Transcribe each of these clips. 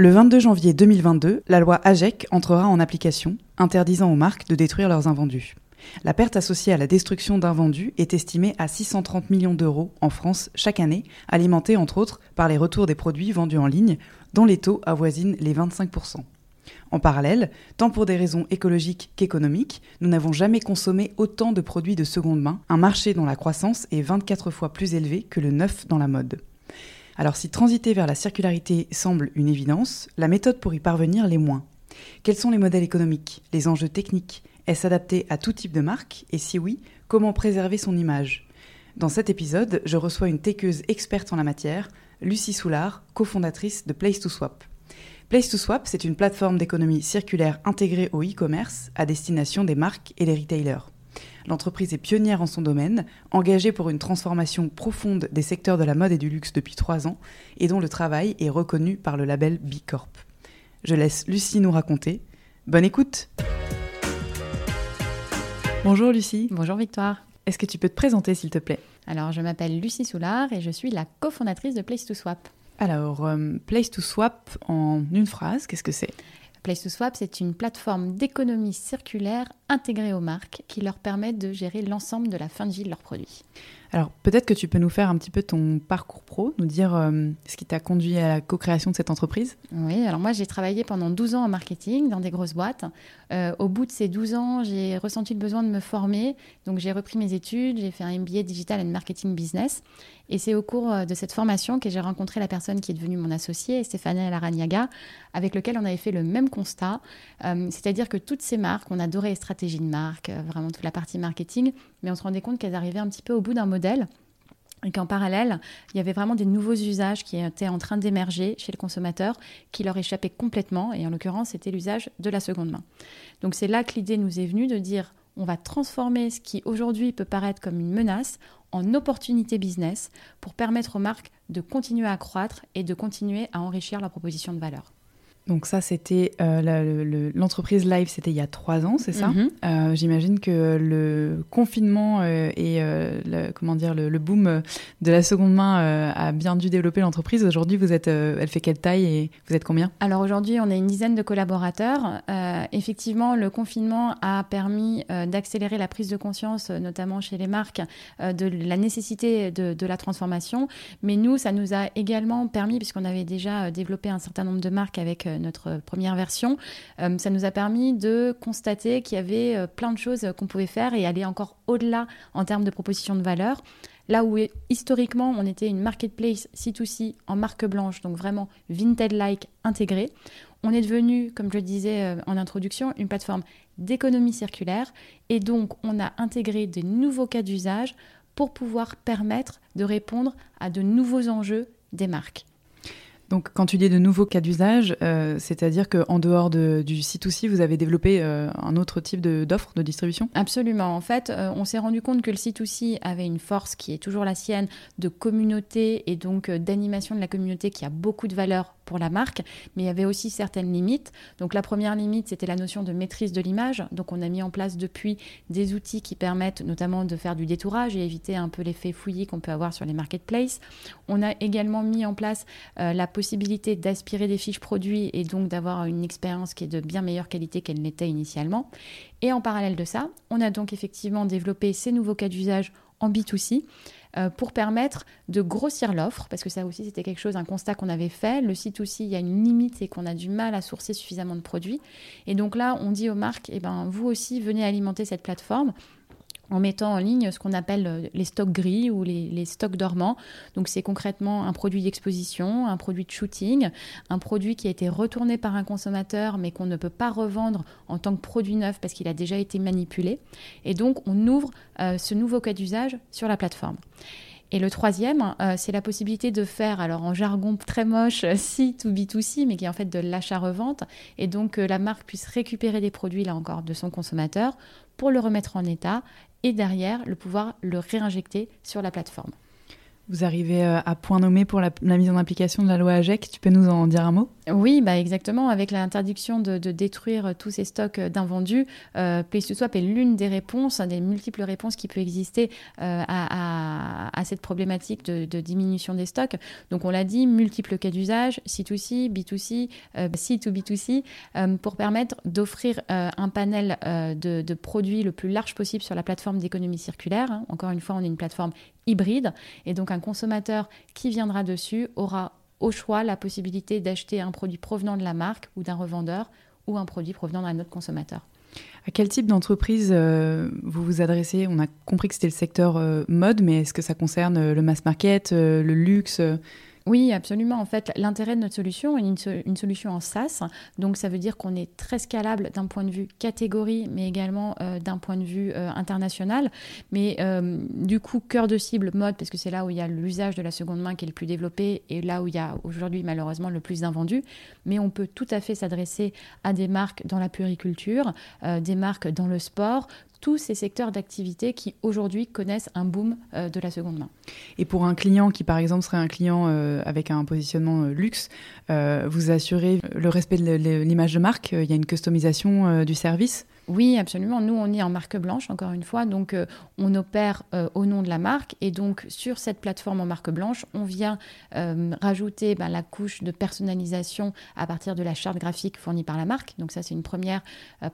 Le 22 janvier 2022, la loi AGEC entrera en application, interdisant aux marques de détruire leurs invendus. La perte associée à la destruction d'invendus est estimée à 630 millions d'euros en France chaque année, alimentée entre autres par les retours des produits vendus en ligne, dont les taux avoisinent les 25%. En parallèle, tant pour des raisons écologiques qu'économiques, nous n'avons jamais consommé autant de produits de seconde main, un marché dont la croissance est 24 fois plus élevée que le neuf dans la mode. Alors si transiter vers la circularité semble une évidence, la méthode pour y parvenir l'est moins. Quels sont les modèles économiques, les enjeux techniques? Est-ce adapté à tout type de marque? Et si oui, comment préserver son image? Dans cet épisode, je reçois une techeuse experte en la matière, Lucie Soulard, cofondatrice de Place to Swap. Place to Swap, c'est une plateforme d'économie circulaire intégrée au e-commerce à destination des marques et des retailers. L'entreprise est pionnière en son domaine, engagée pour une transformation profonde des secteurs de la mode et du luxe depuis trois ans, et dont le travail est reconnu par le label B Corp. Je laisse Lucie nous raconter. Bonne écoute Bonjour Lucie. Bonjour Victoire. Est-ce que tu peux te présenter s'il te plaît? Alors je m'appelle Lucie Soulard et je suis la cofondatrice de Place to Swap. Alors, euh, Place to Swap en une phrase, qu'est-ce que c'est? Place to Swap, c'est une plateforme d'économie circulaire intégrée aux marques qui leur permet de gérer l'ensemble de la fin de vie de leurs produits. Alors, peut-être que tu peux nous faire un petit peu ton parcours pro, nous dire euh, ce qui t'a conduit à la co-création de cette entreprise. Oui, alors moi j'ai travaillé pendant 12 ans en marketing dans des grosses boîtes. Euh, au bout de ces 12 ans, j'ai ressenti le besoin de me former. Donc j'ai repris mes études, j'ai fait un MBA Digital and Marketing Business. Et c'est au cours euh, de cette formation que j'ai rencontré la personne qui est devenue mon associée, Stéphanie Laragnaga, avec lequel on avait fait le même constat. C'est-à-dire que toutes ces marques, on adorait les stratégies de marque, vraiment toute la partie marketing, mais on se rendait compte qu'elles arrivaient un petit peu au bout d'un modèle et qu'en parallèle, il y avait vraiment des nouveaux usages qui étaient en train d'émerger chez le consommateur, qui leur échappaient complètement, et en l'occurrence, c'était l'usage de la seconde main. Donc c'est là que l'idée nous est venue de dire, on va transformer ce qui aujourd'hui peut paraître comme une menace en opportunité business pour permettre aux marques de continuer à croître et de continuer à enrichir leur proposition de valeur. Donc ça, c'était euh, l'entreprise live, c'était il y a trois ans, c'est ça Mhm. Euh, J'imagine que le confinement euh, et le, comment dire le, le boom de la seconde main a bien dû développer l'entreprise. Aujourd'hui, vous êtes, elle fait quelle taille et vous êtes combien? Alors aujourd'hui, on est une dizaine de collaborateurs. Effectivement, le confinement a permis d'accélérer la prise de conscience, notamment chez les marques, de la nécessité de, de la transformation. Mais nous, ça nous a également permis, puisqu'on avait déjà développé un certain nombre de marques avec notre première version, euh, ça nous a permis de constater qu'il y avait euh, plein de choses qu'on pouvait faire et aller encore au-delà en termes de proposition de valeur. Là où historiquement on était une marketplace C2C en marque blanche, donc vraiment Vinted-like intégrée, on est devenu, comme je le disais euh, en introduction, une plateforme d'économie circulaire et donc on a intégré des nouveaux cas d'usage pour pouvoir permettre de répondre à de nouveaux enjeux des marques. Donc, quand tu dis de nouveaux cas d'usage, euh, c'est-à-dire qu'en dehors de, du C2C, vous avez développé euh, un autre type d'offre de, distribution? Absolument. En fait, euh, on s'est rendu compte que le C2C avait une force qui est toujours la sienne de communauté et donc d'animation de la communauté qui a beaucoup de valeur la marque, mais il y avait aussi certaines limites. Donc la première limite, c'était la notion de maîtrise de l'image. Donc on a mis en place depuis des outils qui permettent notamment de faire du détourage et éviter un peu l'effet fouillis qu'on peut avoir sur les marketplaces. On a également mis en place euh, la possibilité d'aspirer des fiches produits et donc d'avoir une expérience qui est de bien meilleure qualité qu'elle n'était initialement. Et en parallèle de ça, on a donc effectivement développé ces nouveaux cas d'usage en B2C euh, pour permettre de grossir l'offre, parce que ça aussi c'était quelque chose, un constat qu'on avait fait. Le site aussi, il y a une limite et qu'on a du mal à sourcer suffisamment de produits. Et donc là, on dit aux marques, eh ben, vous aussi, venez alimenter cette plateforme en mettant en ligne ce qu'on appelle euh, les stocks gris ou les, stocks dormants. Donc c'est concrètement un produit d'exposition, un produit de shooting, un produit qui a été retourné par un consommateur mais qu'on ne peut pas revendre en tant que produit neuf parce qu'il a déjà été manipulé. Et donc on ouvre euh, ce nouveau cas d'usage sur la plateforme. Et le troisième, euh, c'est la possibilité de faire, alors en jargon très moche, C to B2C, mais qui est en fait de l'achat-revente, et donc que la marque puisse récupérer des produits, là encore, de son consommateur pour le remettre en état et derrière le pouvoir le réinjecter sur la plateforme. Vous arrivez euh, à point nommé pour la, mise en application de la loi AGEC. Tu peux nous en dire un mot? Oui, bah exactement. Avec l'interdiction de, détruire tous ces stocks d'invendus, euh, Place2Swap est l'une des réponses, des multiples réponses qui peut exister euh, à, cette problématique de, diminution des stocks. Donc on l'a dit, multiples cas d'usage, C2C, B2C, C2B2C, pour permettre d'offrir un panel de, produits le plus large possible sur la plateforme d'économie circulaire. Hein. Encore une fois, on est une plateforme hybride. Et donc un consommateur qui viendra dessus aura au choix la possibilité d'acheter un produit provenant de la marque ou d'un revendeur ou un produit provenant d'un autre consommateur. À quel type d'entreprise euh, vous vous adressez? On a compris que c'était le secteur euh, mode, mais est-ce que ça concerne euh, le mass market, le luxe oui, absolument. En fait, l'intérêt de notre solution est une, solution en SaaS. Donc, ça veut dire qu'on est très scalable d'un point de vue catégorie, mais également euh, d'un point de vue euh, international. Mais euh, du coup, cœur de cible mode, parce que c'est là où il y a l'usage de la seconde main qui est le plus développé et là où il y a aujourd'hui malheureusement le plus d'invendus. Mais on peut tout à fait s'adresser à des marques dans la puriculture, des marques dans le sport, tous ces secteurs d'activité qui aujourd'hui connaissent un boom euh, de la seconde main. Et pour un client qui par exemple serait un client euh, avec un positionnement euh, luxe, vous assurez le respect de l'image de marque, il y a une customisation du service oui, absolument. Nous, on est en marque blanche, encore une fois. Donc, euh, on opère euh, au nom de la marque. Et donc, sur cette plateforme en marque blanche, on vient euh, rajouter ben, la couche de personnalisation à partir de la charte graphique fournie par la marque. Donc, ça, c'est une première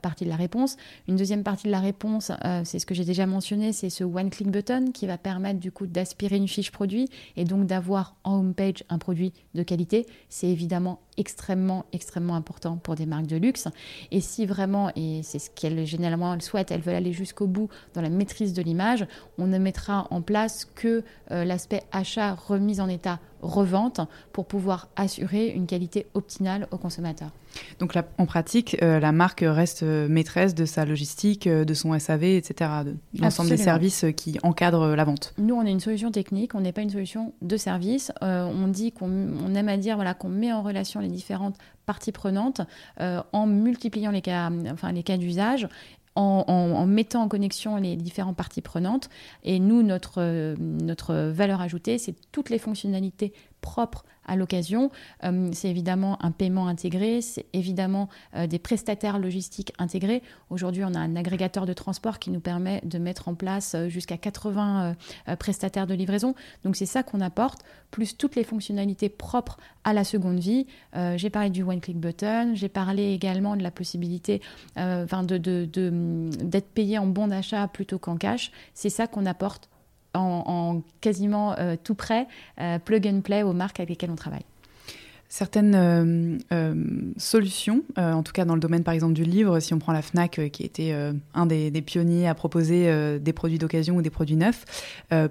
partie de la réponse. Une deuxième partie de la réponse, c'est ce que j'ai déjà mentionné, c'est ce one-click button qui va permettre, du coup, d'aspirer une fiche produit et donc d'avoir en homepage un produit de qualité. C'est évidemment extrêmement, extrêmement important pour des marques de luxe. Et si vraiment, et c'est ce qu'elles généralement elles souhaitent, elles veulent aller jusqu'au bout dans la maîtrise de l'image, on ne mettra en place que euh, l'aspect achat, remise en état, revente pour pouvoir assurer une qualité optimale aux consommateurs. Donc en pratique, euh, la marque reste euh, maîtresse de sa logistique, de son SAV, etc., de l'ensemble des services qui encadrent la vente. Nous, on est une solution technique, on n'est pas une solution de service. on dit qu'on aime à dire voilà, qu'on met en relation les différentes parties prenantes en multipliant les cas, enfin, les cas d'usage en, mettant en connexion les différentes parties prenantes. Et nous, notre, notre valeur ajoutée, c'est toutes les fonctionnalités propres à l'occasion. Euh, c'est évidemment un paiement intégré, c'est évidemment euh, des prestataires logistiques intégrés. Aujourd'hui, on a un agrégateur de transport qui nous permet de mettre en place euh, jusqu'à 80 prestataires de livraison. Donc c'est ça qu'on apporte, plus toutes les fonctionnalités propres à la seconde vie. j'ai parlé du one-click button, j'ai parlé également de la possibilité d'être de, de, payé en bon d'achat plutôt qu'en cash. C'est ça qu'on apporte en, quasiment euh, tout près, euh, plug and play aux marques avec lesquelles on travaille certaines euh, solutions, en tout cas dans le domaine par exemple du livre, si on prend la FNAC qui était un des, pionniers à proposer des produits d'occasion ou des produits neufs,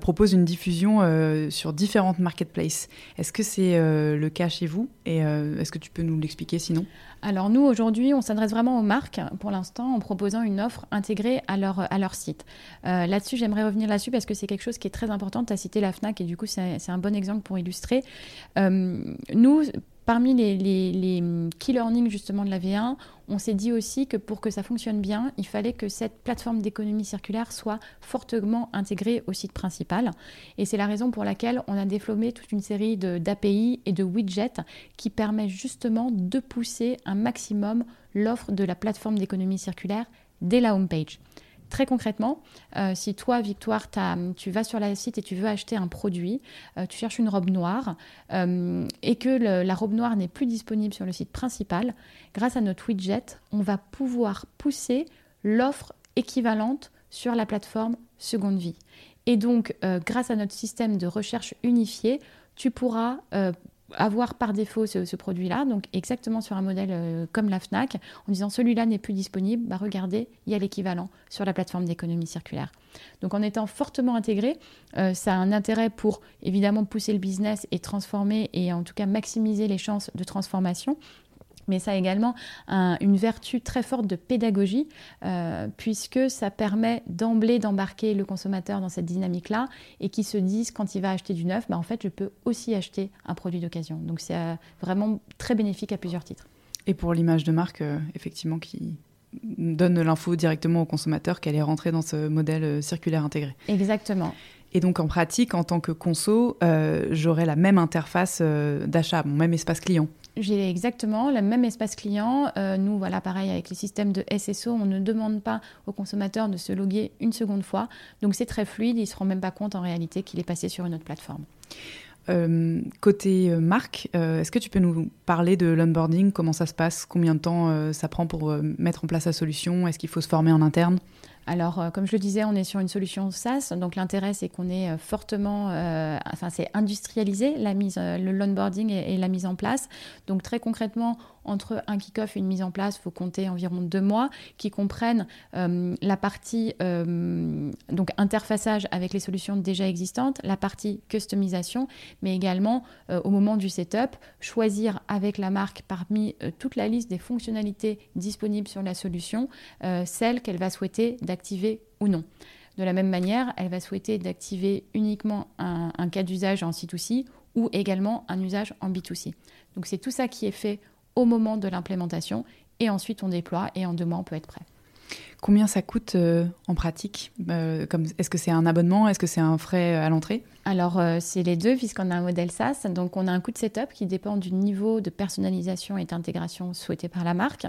propose une diffusion sur différentes marketplaces. Est-ce que c'est le cas chez vous et est-ce que tu peux nous l'expliquer sinon? Alors nous, aujourd'hui, on s'adresse vraiment aux marques pour l'instant en proposant une offre intégrée à leur, à leur site. Euh, là-dessus, j'aimerais revenir là-dessus parce que c'est quelque chose qui est très important. Tu as cité la FNAC et du coup, c'est un bon exemple pour illustrer. Euh, nous, Parmi les, les, key learning justement de la V1, on s'est dit aussi que pour que ça fonctionne bien, il fallait que cette plateforme d'économie circulaire soit fortement intégrée au site principal. Et c'est la raison pour laquelle on a développé toute une série d'API et de widgets qui permettent justement de pousser un maximum l'offre de la plateforme d'économie circulaire dès la home page. Très concrètement, euh, si toi, Victoire, tu vas sur la site et tu veux acheter un produit, euh, tu cherches une robe noire euh, et que la robe noire n'est plus disponible sur le site principal, grâce à notre widget, on va pouvoir pousser l'offre équivalente sur la plateforme Seconde Vie. Et donc, grâce à notre système de recherche unifié, tu pourras avoir par défaut ce, produit-là, donc exactement sur un modèle euh, comme la FNAC, en disant celui-là n'est plus disponible, bah regardez, il y a l'équivalent sur la plateforme d'économie circulaire. Donc en étant fortement intégré, euh, ça a un intérêt pour évidemment pousser le business et transformer et en tout cas maximiser les chances de transformation mais ça a également une vertu très forte de pédagogie, euh, puisque ça permet d'emblée d'embarquer le consommateur dans cette dynamique-là et qui se disent quand il va acheter du neuf, bah, en fait, je peux aussi acheter un produit d'occasion. Donc c'est euh, vraiment très bénéfique à plusieurs titres. Et pour l'image de marque, euh, effectivement, qui donne l'info directement au consommateur qu'elle est rentrée dans ce modèle circulaire intégré. Exactement. Et donc en pratique, en tant que conso, j'aurai la même interface d'achat, mon même espace client. J'ai exactement le même espace client. Euh, nous, voilà, pareil, avec les systèmes de SSO, on ne demande pas au consommateur de se loguer une seconde fois. Donc c'est très fluide, il ne se rend même pas compte en réalité qu'il est passé sur une autre plateforme. Euh, côté euh, marque, est-ce que tu peux nous parler de l'onboarding? Comment ça se passe? Combien de temps ça prend pour mettre en place la solution? Est-ce qu'il faut se former en interne? Alors, euh, comme je le disais, on est sur une solution SaaS. Donc, l'intérêt, c'est qu'on est euh, fortement, euh, enfin, c'est industrialisé, la mise, le l'onboarding et, la mise en place. Donc, très concrètement, entre un kick-off et une mise en place, il faut compter environ deux mois qui comprennent la partie donc interfaçage avec les solutions déjà existantes, la partie customisation, mais également au moment du setup, choisir avec la marque parmi toute la liste des fonctionnalités disponibles sur la solution, celle qu'elle va souhaiter d'activer ou non. De la même manière, elle va souhaiter d'activer uniquement un, un cas d'usage en C2C ou également un usage en B2C. Donc c'est tout ça qui est fait au moment de l'implémentation et ensuite on déploie et en deux mois on peut être prêt. Combien ça coûte euh, en pratique euh, Est-ce que c'est un abonnement Est-ce que c'est un frais euh, à l'entrée? Alors, c'est les deux, puisqu'on a un modèle SaaS. Donc, on a un coût de setup qui dépend du niveau de personnalisation et d'intégration souhaité par la marque.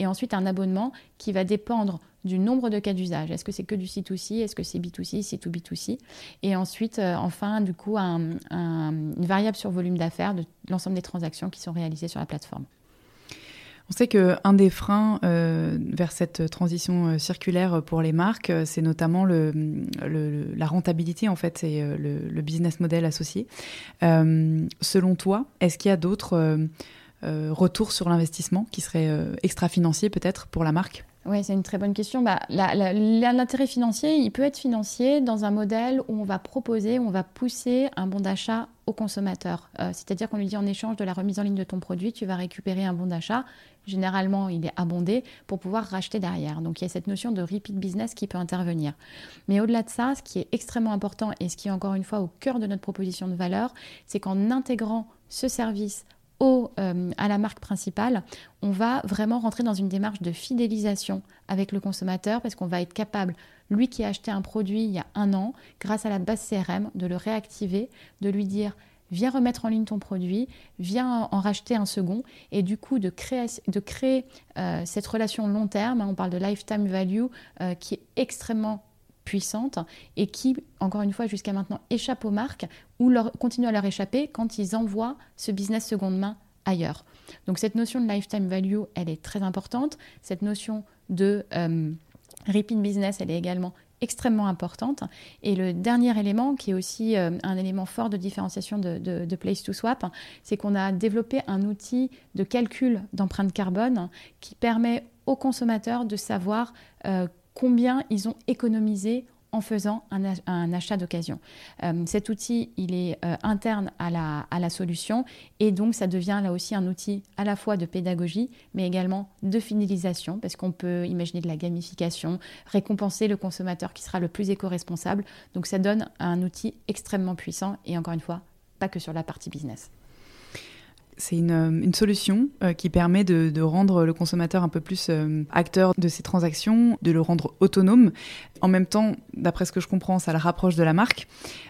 Et ensuite, un abonnement qui va dépendre du nombre de cas d'usage. Est-ce que c'est que du C2C Est-ce que c'est B2C, C2B2C Et ensuite, enfin, du coup, une variable sur volume d'affaires de l'ensemble des transactions qui sont réalisées sur la plateforme. On sait qu'un des freins euh, vers cette transition euh, circulaire pour les marques, euh, c'est notamment la rentabilité, en fait, et le, business model associé. selon toi, est-ce qu'il y a d'autres retours sur l'investissement qui seraient extra-financiers peut-être pour la marque? Oui, c'est une très bonne question. Bah, L'intérêt financier, il peut être financier dans un modèle où on va proposer, on va pousser un bon d'achat au consommateur. C'est-à-dire qu'on lui dit en échange de la remise en ligne de ton produit, tu vas récupérer un bon d'achat généralement il est abondé pour pouvoir racheter derrière. Donc il y a cette notion de repeat business qui peut intervenir. Mais au-delà de ça, ce qui est extrêmement important et ce qui est encore une fois au cœur de notre proposition de valeur, c'est qu'en intégrant ce service au, euh, à la marque principale, on va vraiment rentrer dans une démarche de fidélisation avec le consommateur parce qu'on va être capable, lui qui a acheté un produit il y a un an, grâce à la base CRM, de le réactiver, de lui dire viens remettre en ligne ton produit, viens en racheter un second, et du coup de créer, de créer euh, cette relation long terme, hein, on parle de lifetime value, euh, qui est extrêmement puissante et qui, encore une fois, jusqu'à maintenant, échappe aux marques ou leur, continue à leur échapper quand ils envoient ce business seconde main ailleurs. Donc cette notion de lifetime value, elle est très importante. Cette notion de euh, repeat business, elle est également extrêmement importante. Et le dernier élément, qui est aussi euh, un élément fort de différenciation de, Place to Swap, c'est qu'on a développé un outil de calcul d'empreinte carbone qui permet aux consommateurs de savoir euh, combien ils ont économisé en faisant un, achat d'occasion. Euh, cet outil, il est euh, interne à la, à la, solution et donc ça devient là aussi un outil à la fois de pédagogie mais également de fidélisation parce qu'on peut imaginer de la gamification, récompenser le consommateur qui sera le plus éco-responsable. Donc ça donne un outil extrêmement puissant et encore une fois, pas que sur la partie business c'est une, solution euh, qui permet de, rendre le consommateur un peu plus euh, acteur de ses transactions, de le rendre autonome. En même temps, d'après ce que je comprends, ça le rapproche de la marque.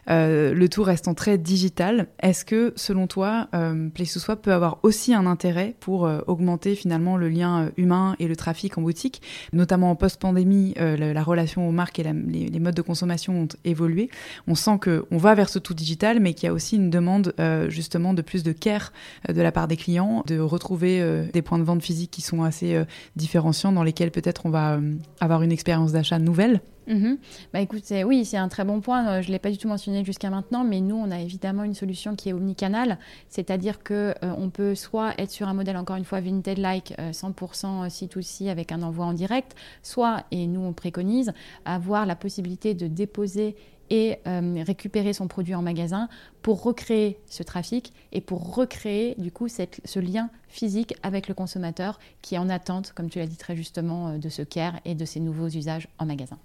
Euh, le tout restant très digital. Est-ce que, selon toi, Place to Swap peut avoir aussi un intérêt pour augmenter finalement le lien humain et le trafic en boutique, notamment en post-pandémie, la, relation aux marques et les, les, modes de consommation ont évolué. On sent qu'on va vers ce tout digital, mais qu'il y a aussi une demande justement de plus de care de de la part des clients, de retrouver des points de vente physiques qui sont assez différenciants, dans lesquels peut-être on va avoir une expérience d'achat nouvelle Mhm. Bah écoute, oui, c'est un très bon point. Euh, je ne l'ai pas du tout mentionné jusqu'à maintenant, mais nous, on a évidemment une solution qui est omnicanal, c'est-à-dire que euh, on peut soit être sur un modèle encore une fois Vinted-like 100% C2C avec un envoi en direct, soit, et nous on préconise, avoir la possibilité de déposer et euh, récupérer son produit en magasin pour recréer ce trafic et pour recréer du coup ce lien physique avec le consommateur qui est en attente, comme tu l'as dit très justement, de ce care et de ces nouveaux usages en magasin.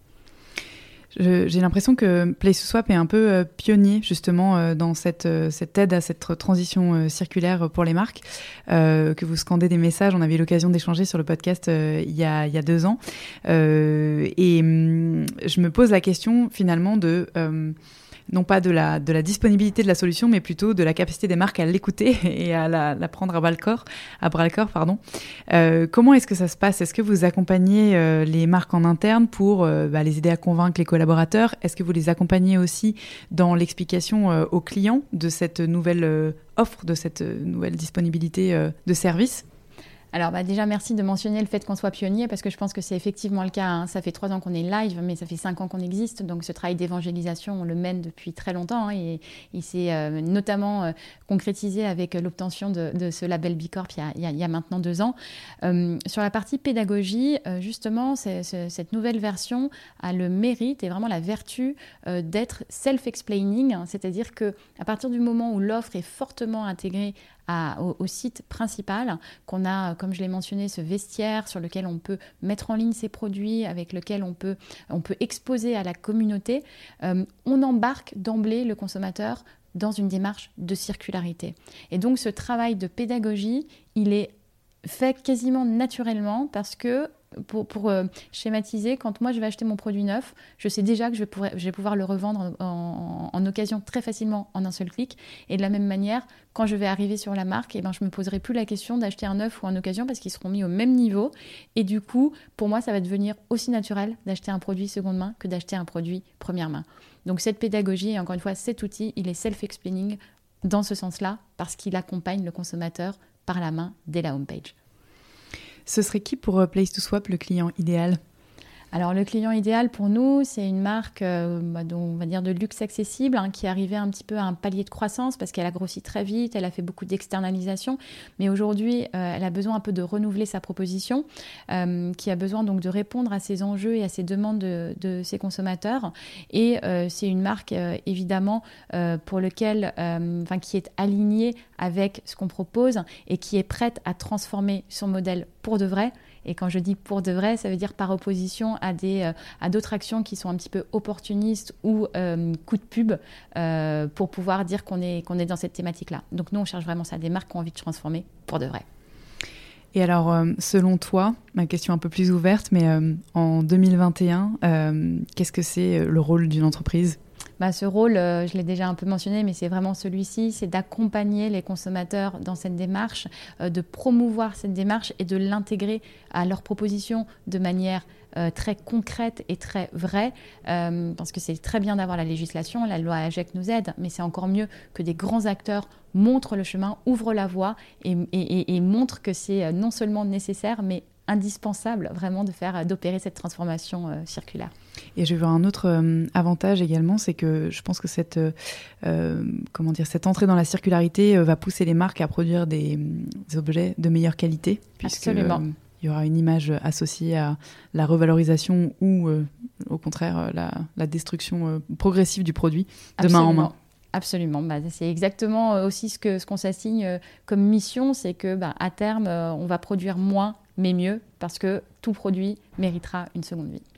J'ai l'impression que Place Swap est un peu euh, pionnier justement euh, dans cette, euh, cette aide à cette transition circulaire pour les marques, que vous scandez des messages. On avait eu l'occasion d'échanger sur le podcast il, y a, il y a deux ans. et hum, je me pose la question finalement de non pas de la, disponibilité de la solution, mais plutôt de la capacité des marques à l'écouter et à la, prendre à bras le corps. Bras pardon. Euh, comment est-ce que ça se passe? Est-ce que vous accompagnez euh, les marques en interne pour euh, bah, les aider à convaincre les collaborateurs? Est-ce que vous les accompagnez aussi dans l'explication aux clients de cette nouvelle offre, de cette nouvelle disponibilité de services alors bah, déjà, merci de mentionner le fait qu'on soit pionnier parce que je pense que c'est effectivement le cas. Hein. Ça fait trois ans qu'on est live, mais ça fait cinq ans qu'on existe. Donc ce travail d'évangélisation, on le mène depuis très longtemps hein, et il s'est euh, notamment euh, concrétisé avec l'obtention de, ce label Bicorp il y a, il y a maintenant deux ans. Euh, sur la partie pédagogie, justement, cette nouvelle version a le mérite et vraiment la vertu d'être self-explaining, hein. c'est-à-dire que à partir du moment où l'offre est fortement intégrée au, site principal, qu'on a, comme je l'ai mentionné, ce vestiaire sur lequel on peut mettre en ligne ses produits, avec lequel on peut, on peut exposer à la communauté, euh, on embarque d'emblée le consommateur dans une démarche de circularité. Et donc ce travail de pédagogie, il est fait quasiment naturellement parce que pour, euh, schématiser, quand moi je vais acheter mon produit neuf, je sais déjà que je vais pouvoir, le revendre en, occasion très facilement en un seul clic. Et de la même manière, quand je vais arriver sur la marque, eh ben, je ne me poserai plus la question d'acheter un neuf ou en occasion parce qu'ils seront mis au même niveau. Et du coup, pour moi, ça va devenir aussi naturel d'acheter un produit seconde main que d'acheter un produit première main. Donc cette pédagogie, et encore une fois, cet outil, il est self-explaining dans ce sens-là parce qu'il accompagne le consommateur par la main dès la homepage. Ce serait qui pour euh, Place to Swap le client idéal? Alors le client idéal pour nous, c'est une marque euh, bah, de luxe accessible, hein, qui arrivait un petit peu à un palier de croissance parce qu'elle a grossi très vite, elle a fait beaucoup d'externalisation, mais aujourd'hui, euh, elle a besoin un peu de renouveler sa proposition, euh, qui a besoin donc de répondre à ses enjeux et à ses demandes de, ses consommateurs. Et c'est une marque évidemment pour lequel, enfin qui est alignée avec ce qu'on propose et qui est prête à transformer son modèle pour de vrai et quand je dis pour de vrai, ça veut dire par opposition à des euh, à d'autres actions qui sont un petit peu opportunistes ou euh, coup de pub euh, pour pouvoir dire qu'on est qu'on est dans cette thématique-là. Donc nous, on cherche vraiment ça, des marques qui ont envie de transformer pour de vrai. Et alors, selon toi, ma question un peu plus ouverte, mais en 2021, qu'est-ce que c'est le rôle d'une entreprise? Bah, ce rôle, euh, je l'ai déjà un peu mentionné, mais c'est vraiment celui-ci, c'est d'accompagner les consommateurs dans cette démarche, euh, de promouvoir cette démarche et de l'intégrer à leurs propositions de manière euh, très concrète et très vraie, parce que c'est très bien d'avoir la législation, la loi AGEC nous aide, mais c'est encore mieux que des grands acteurs montrent le chemin, ouvrent la voie et, et montrent que c'est non seulement nécessaire, mais indispensable vraiment de faire d'opérer cette transformation circulaire. Et je veux un autre euh, avantage également, c'est que je pense que cette euh, comment dire cette entrée dans la circularité va pousser les marques à produire des, objets de meilleure qualité, puisque il y aura une image associée à la revalorisation ou au contraire la, la destruction progressive du produit de main en main. Absolument. Bah, c'est exactement aussi ce qu'on ce qu'on s'assigne comme mission, c'est que bah, à terme, on va produire moins mais mieux, parce que tout produit méritera une seconde vie.